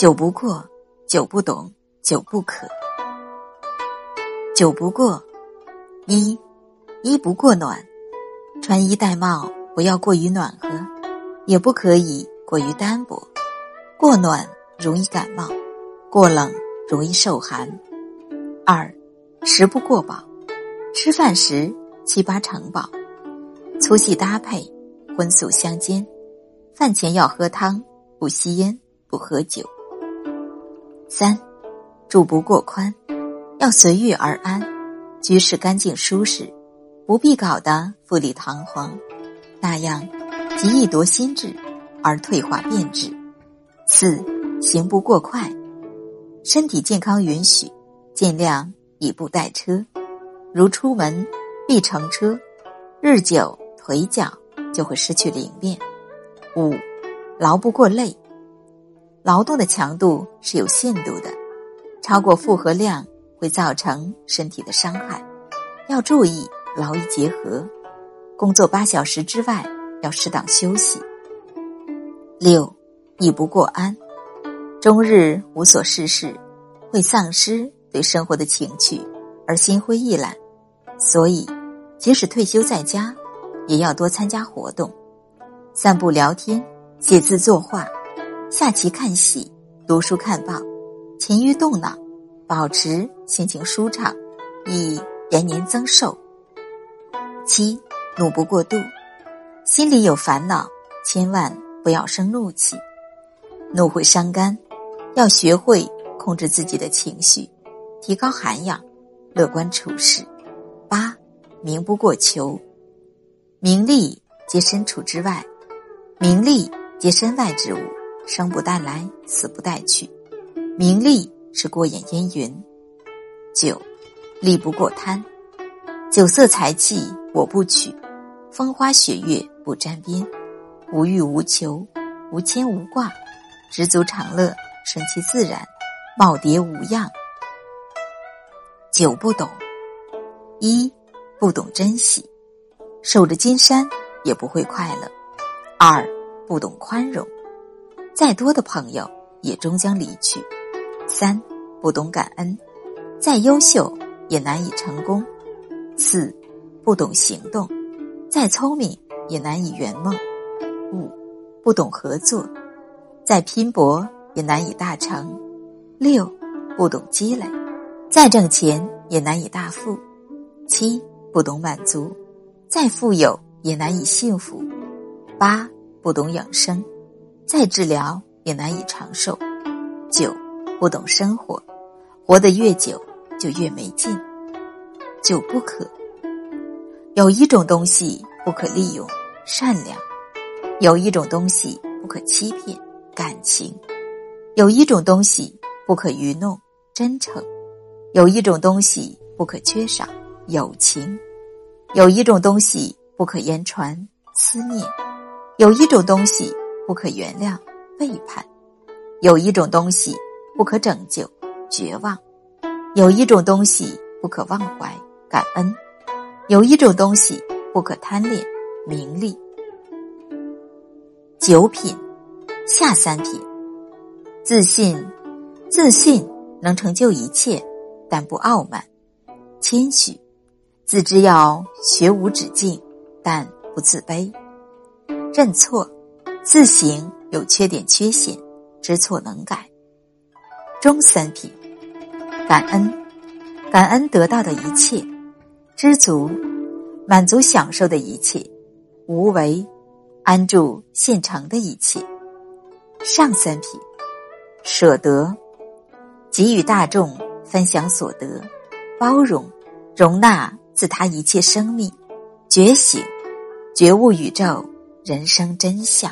酒不过，酒不懂，酒不可。酒不过，一衣不过暖，穿衣戴帽不要过于暖和，也不可以过于单薄。过暖容易感冒，过冷容易受寒。二食不过饱，吃饭时七八成饱，粗细搭配，荤素相间。饭前要喝汤，不吸烟，不喝酒。三住不过宽，要随遇而安，居室干净舒适，不必搞得富丽堂皇，那样极易夺心智而退化变质。四行不过快，身体健康允许，尽量以步代车，如出门必乘车，日久腿脚就会失去灵便。五劳不过累，劳动的强度是有限度的，超过负荷量会造成身体的伤害，要注意劳逸结合，工作八小时之外要适当休息。六。亦不过安，终日无所事事，会丧失对生活的情趣，而心灰意懒。所以，即使退休在家，也要多参加活动，散步、聊天、写字、作画、下棋、看戏、读书、看报，勤于动脑，保持心情舒畅，以延年增寿。七，怒不过度，心里有烦恼，千万不要生怒气。怒会伤肝，要学会控制自己的情绪，提高涵养，乐观处事。八，名不过求，名利皆身处之外，名利皆身外之物，生不带来，死不带去。名利是过眼烟云。九，利不过贪，酒色财气我不取，风花雪月不沾边，无欲无求，无牵无挂。知足常乐，顺其自然，耄耋无恙。九不懂：一不懂珍惜，守着金山也不会快乐；二不懂宽容，再多的朋友也终将离去；三不懂感恩，再优秀也难以成功；四不懂行动，再聪明也难以圆梦；五不懂合作。再拼搏也难以大成，六不懂积累，再挣钱也难以大富；七不懂满足，再富有也难以幸福；八不懂养生，再治疗也难以长寿；九不懂生活，活得越久就越没劲。九不可，有一种东西不可利用，善良；有一种东西不可欺骗。感情，有一种东西不可愚弄，真诚；有一种东西不可缺少，友情；有一种东西不可言传，思念；有一种东西不可原谅，背叛；有一种东西不可拯救，绝望；有一种东西不可忘怀，感恩；有一种东西不可贪恋，名利。九品。下三品，自信，自信能成就一切，但不傲慢；谦虚，自知要学无止境，但不自卑；认错，自省有缺点缺陷，知错能改。中三品，感恩，感恩得到的一切；知足，满足享受的一切；无为，安住现成的一切。上三品，舍得，给予大众，分享所得，包容，容纳自他一切生命，觉醒，觉悟宇宙人生真相。